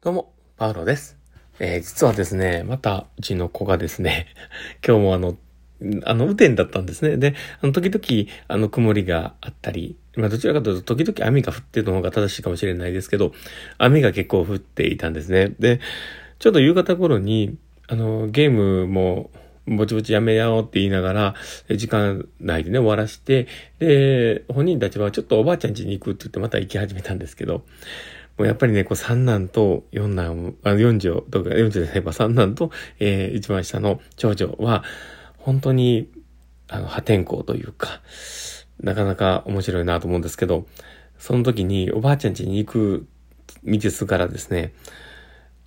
どうも、パウロです。えー実はですね、また、うちの子がですね、今日もあの、あの、雨天だったんですね。で、あの、時々、あの、曇りがあったり、まあ、どちらかというと、時々雨が降ってるのが正しいかもしれないですけど、雨が結構降っていたんですね。で、ちょっと夕方頃に、あの、ゲームも、ぼちぼちやめようって言いながら、時間内でね、終わらして、で、本人たちはちょっとおばあちゃん家に行くって言ってまた行き始めたんですけど、もうやっぱりね、こう三男と四男、あ四女とか、四女であれば三男と、えー一番下の長女は、本当に、あの、破天荒というか、なかなか面白いなと思うんですけど、その時におばあちゃん家に行く道すからですね、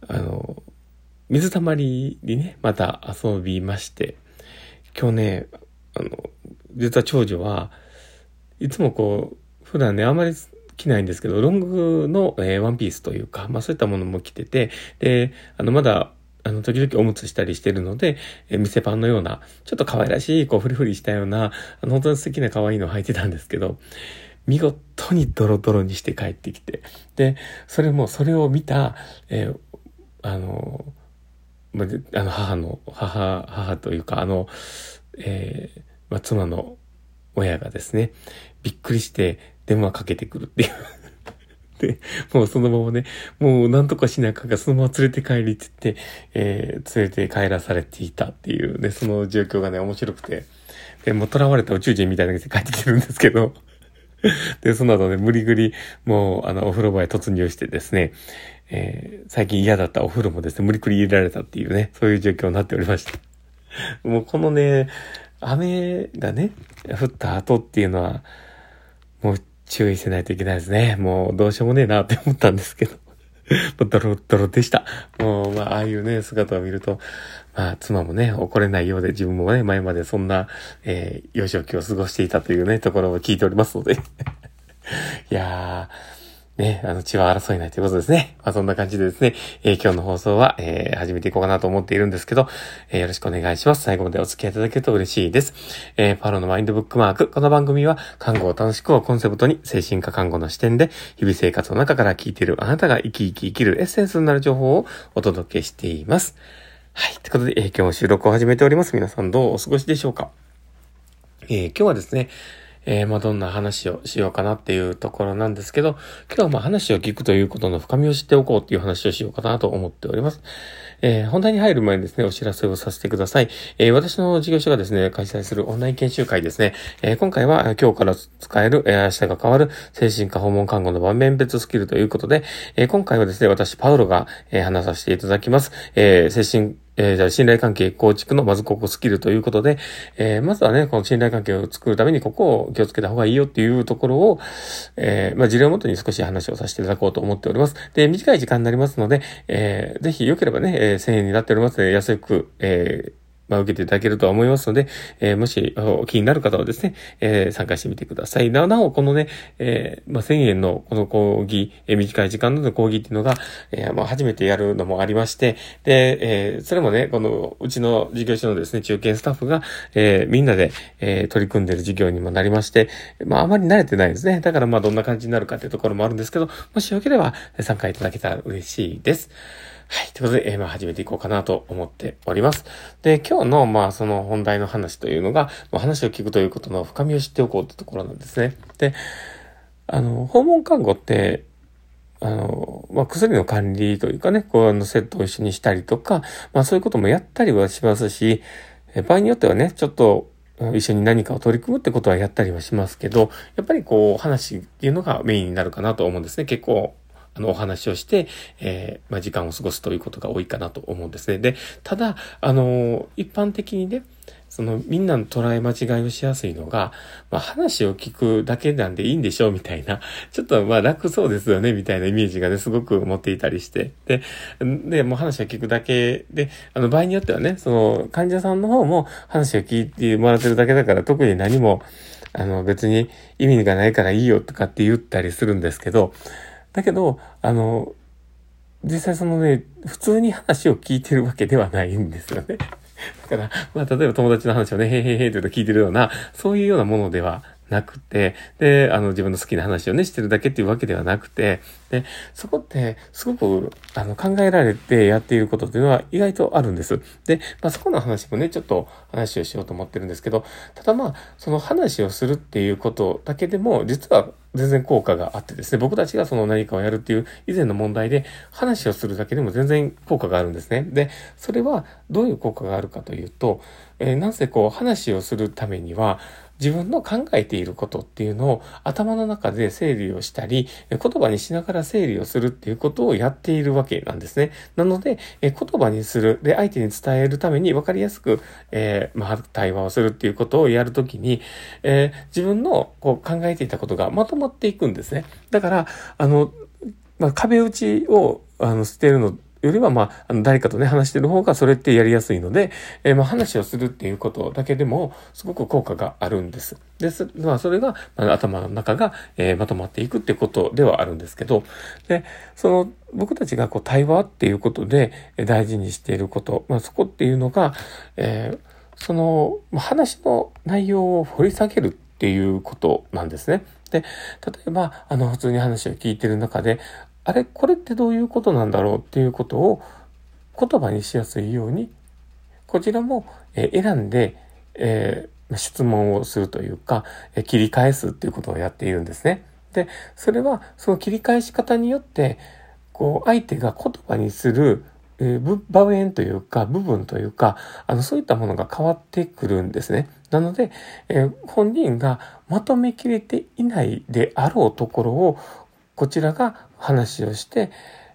あの、水たまりにね、また遊びまして、今日ね、あの、実は長女はいつもこう、普段ね、あまり着ないんですけど、ロングの、えーワンピースというか、まあそういったものも着てて、で、あの、まだ、あの、時々おむつしたりしてるので、えー店パンのような、ちょっと可愛らしい、こう、フリフリしたような、あの、本当に素敵な可愛いのを履いてたんですけど、見事にドロドロにして帰ってきて、で、それも、それを見た、えーあの、まあ、あの、母の、母、母というか、あの、えーまあ、妻の親がですね、びっくりして電話かけてくるっていう。で、もうそのままね、もうなんとかしなあかが、そのまま連れて帰りって言って、えー連れて帰らされていたっていうね、その状況がね、面白くて、で、もう囚われた宇宙人みたいな感じで帰ってきてるんですけど、で、その後ね、無理ぐり、もう、あの、お風呂場へ突入してですね、えー最近嫌だったお風呂もですね、無理くり入れられたっていうね、そういう状況になっておりました。もうこのね、雨がね、降った後っていうのは、注意せないといけないですね。もうどうしようもねえなって思ったんですけど。ドロドロでした。もう、まあ、ああいうね、姿を見ると、まあ、妻もね、怒れないようで、自分もね、前までそんな、えー幼少期を過ごしていたというね、ところを聞いておりますので。いやー、ね、あの、血は争いないということですね。まあ、そんな感じでですね、えー今日の放送は、えー始めていこうかなと思っているんですけど、えーよろしくお願いします。最後までお付き合いいただけると嬉しいです。えパロのマインドブックマーク。この番組は、看護を楽しくをコンセプトに、精神科看護の視点で、日々生活の中から聞いているあなたが生き生き生きるエッセンスになる情報をお届けしています。はい。ということで、え今日も収録を始めております。皆さんどうお過ごしでしょうか？えー今日はですね、えーまあ、どんな話をしようかなっていうところなんですけど、今日はまあ話を聞くということの深みを知っておこうっていう話をしようかなと思っております。えー本題に入る前にですね、お知らせをさせてください。えー私の事業所がですね、開催するオンライン研修会ですね、えー今回は今日から使える、えー明日が変わる精神科訪問看護の場面別スキルということで、えー今回はですね、私、パウロが、えー話させていただきます。えー精神えーじゃあ信頼関係構築のまずここスキルということで、えーまずはね、この信頼関係を作るためにここを気をつけた方がいいよっていうところを、えーまあ事例をもとに少し話をさせていただこうと思っております。で、短い時間になりますので、えーぜひ良ければね、えー1000円になっておりますので、安く、えーまあ、受けていただけるとは思いますので、えーもし、気になる方はですね、えー参加してみてください。ななお、このね、えーまあ、1000円のこの講義、えー短い時間の講義っていうのが、えーまあ、初めてやるのもありまして、で、えーそれもね、この、うちの事業所のですね、中堅スタッフが、えーみんなで、えー取り組んでる事業にもなりまして、まあ、あまり慣れてないですね。だから、まあ、どんな感じになるかっていうところもあるんですけど、もしよければ、参加いただけたら嬉しいです。はい。ということで、えーまあ、始めていこうかなと思っております。で、今日の、まあ、その本題の話というのが、まあ、話を聞くということの深みを知っておこうってところなんですね。で、あの、訪問看護って、あの、まあ、薬の管理というかね、こう、あの、セットを一緒にしたりとか、まあ、そういうこともやったりはしますし、え場合によってはね、ちょっと、一緒に何かを取り組むってことはやったりはしますけど、やっぱりこう、話っていうのがメインになるかなと思うんですね。結構、あの、お話をして、えーまあ、時間を過ごすということが多いかなと思うんですね。で、ただ、あの、一般的にね、その、みんなの捉え間違いをしやすいのが、まあ、話を聞くだけなんでいいんでしょうみたいな、ちょっとま楽そうですよねみたいなイメージがね、すごく持っていたりして。で、で、もう話を聞くだけで、あの、場合によってはね、その、患者さんの方も話を聞いてもらってるだけだから、特に何も、あの、別に意味がないからいいよとかって言ったりするんですけど、だけど、あの、実際そのね、普通に話を聞いてるわけではないんですよね。だから、まあ、例えば友達の話をね、へーへーへーって言うと聞いてるような、そういうようなものではなくて、で、あの、自分の好きな話をね、してるだけっていうわけではなくて、で、そこって、すごく、あの、考えられてやっていることっていうのは意外とあるんです。で、まあ、そこの話もね、ちょっと話をしようと思ってるんですけど、ただまあ、その話をするっていうことだけでも、実は全然効果があってですね、僕たちがその何かをやるっていう以前の問題で話をするだけでも全然効果があるんですね。で、それはどういう効果があるかというと、えー、なんせこう話をするためには、自分の考えていることっていうのを頭の中で整理をしたり、言葉にしながら整理をするっていうことをやっているわけなんですね。なので、言葉にする、で、相手に伝えるために分かりやすく、えー、まあ、対話をするっていうことをやるときに、えー、自分のこう考えていたことがまとまっていくんですね。だから、あの、まあ、壁打ちを、あの、捨てるのよりは、まあ、あの、誰かとね、話してる方がそれってやりやすいので、えー、まあ、話をするっていうことだけでも、すごく効果があるんです。です。まあ、それが、まあ、頭の中が、えー、まとまっていくっていうことではあるんですけど、で、その、僕たちがこう、対話っていうことで、大事にしていること、まあ、そこっていうのが、えー、その、話の内容を掘り下げるっていうことなんですね。で、例えば、あの、普通に話を聞いてる中で、あれこれってどういうことなんだろうっていうことを言葉にしやすいように、こちらも選んで、えー、質問をするというか、切り返すっていうことをやっているんですね。で、それはその切り返し方によって、こう、相手が言葉にする、えー、場面というか、部分というか、あの、そういったものが変わってくるんですね。なので、えー、本人がまとめきれていないであろうところを、こちらが話をして、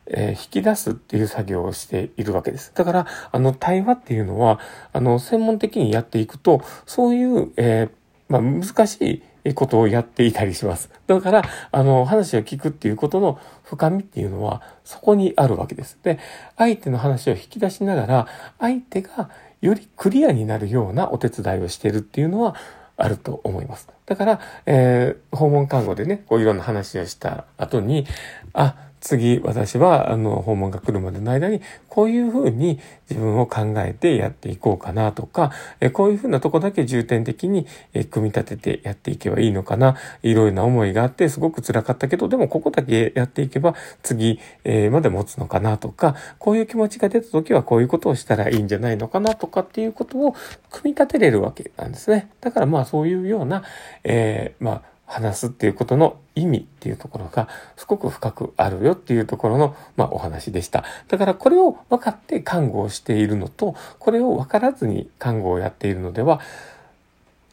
えー、引き出すっていう作業をしているわけです。だから、あの、対話っていうのは、あの、専門的にやっていくと、そういう、えー、まあ、難しいことをやっていたりします。だから、あの、話を聞くっていうことの深みっていうのは、そこにあるわけです。で、相手の話を引き出しながら、相手がよりクリアになるようなお手伝いをしているっていうのは、あると思います。だから、えー、訪問看護でね、こういろんな話をした後に、あ、次、私は、あの、訪問が来るまでの間に、こういうふうに自分を考えてやっていこうかなとか、えこういうふうなとこだけ重点的に、え組み立ててやっていけばいいのかな。いろいろな思いがあって、すごく辛かったけど、でもここだけやっていけば、次、えまで持つのかなとか、こういう気持ちが出た時はこういうことをしたらいいんじゃないのかなとかっていうことを組み立てれるわけなんですね。だからまあそういうような、えー、まあ、話すっていうことの意味っていうところがすごく深くあるよっていうところの、まあ、お話でした。だからこれを分かって看護をしているのと、これを分からずに看護をやっているのでは、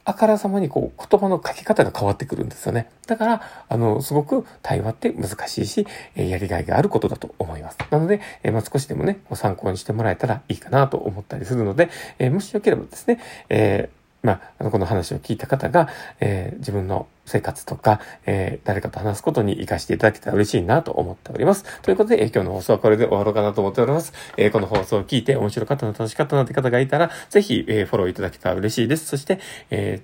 あからさまにこう言葉の書き方が変わってくるんですよね。だから、あの、すごく対話って難しいし、えやりがいがあることだと思います。なので、えまあ、少しでもね、ご参考にしてもらえたらいいかなと思ったりするので、えもしよければですね、えーまあ、この話を聞いた方が、えー、自分の生活とか、えー、誰かと話すことに活かしていただけたら嬉しいなと思っております。ということで、えー、今日の放送はこれで終わろうかなと思っております。えー、この放送を聞いて面白かったな、楽しかったなって方がいたら、ぜひ、えー、フォローいただけたら嬉しいです。そして、え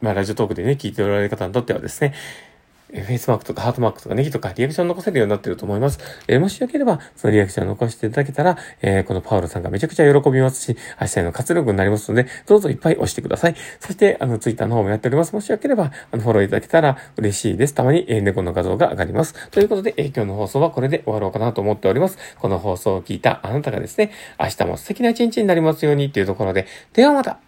ー、まあ、ラジオトークでね、聞いておられる方にとってはですね、フェイスマークとかハートマークとかネギとかリアクション残せるようになってると思います。えー、もしよければ、そのリアクション残していただけたら、えー、このパウロさんがめちゃくちゃ喜びますし、明日への活力になりますので、どうぞいっぱい押してください。そして、あの、ツイッターの方もやっております。もしよければ、あの、フォローいただけたら嬉しいです。たまに、えー、猫の画像が上がります。ということで、えー、今日の放送はこれで終わろうかなと思っております。この放送を聞いたあなたがですね、明日も素敵な一日になりますようにというところで、ではまた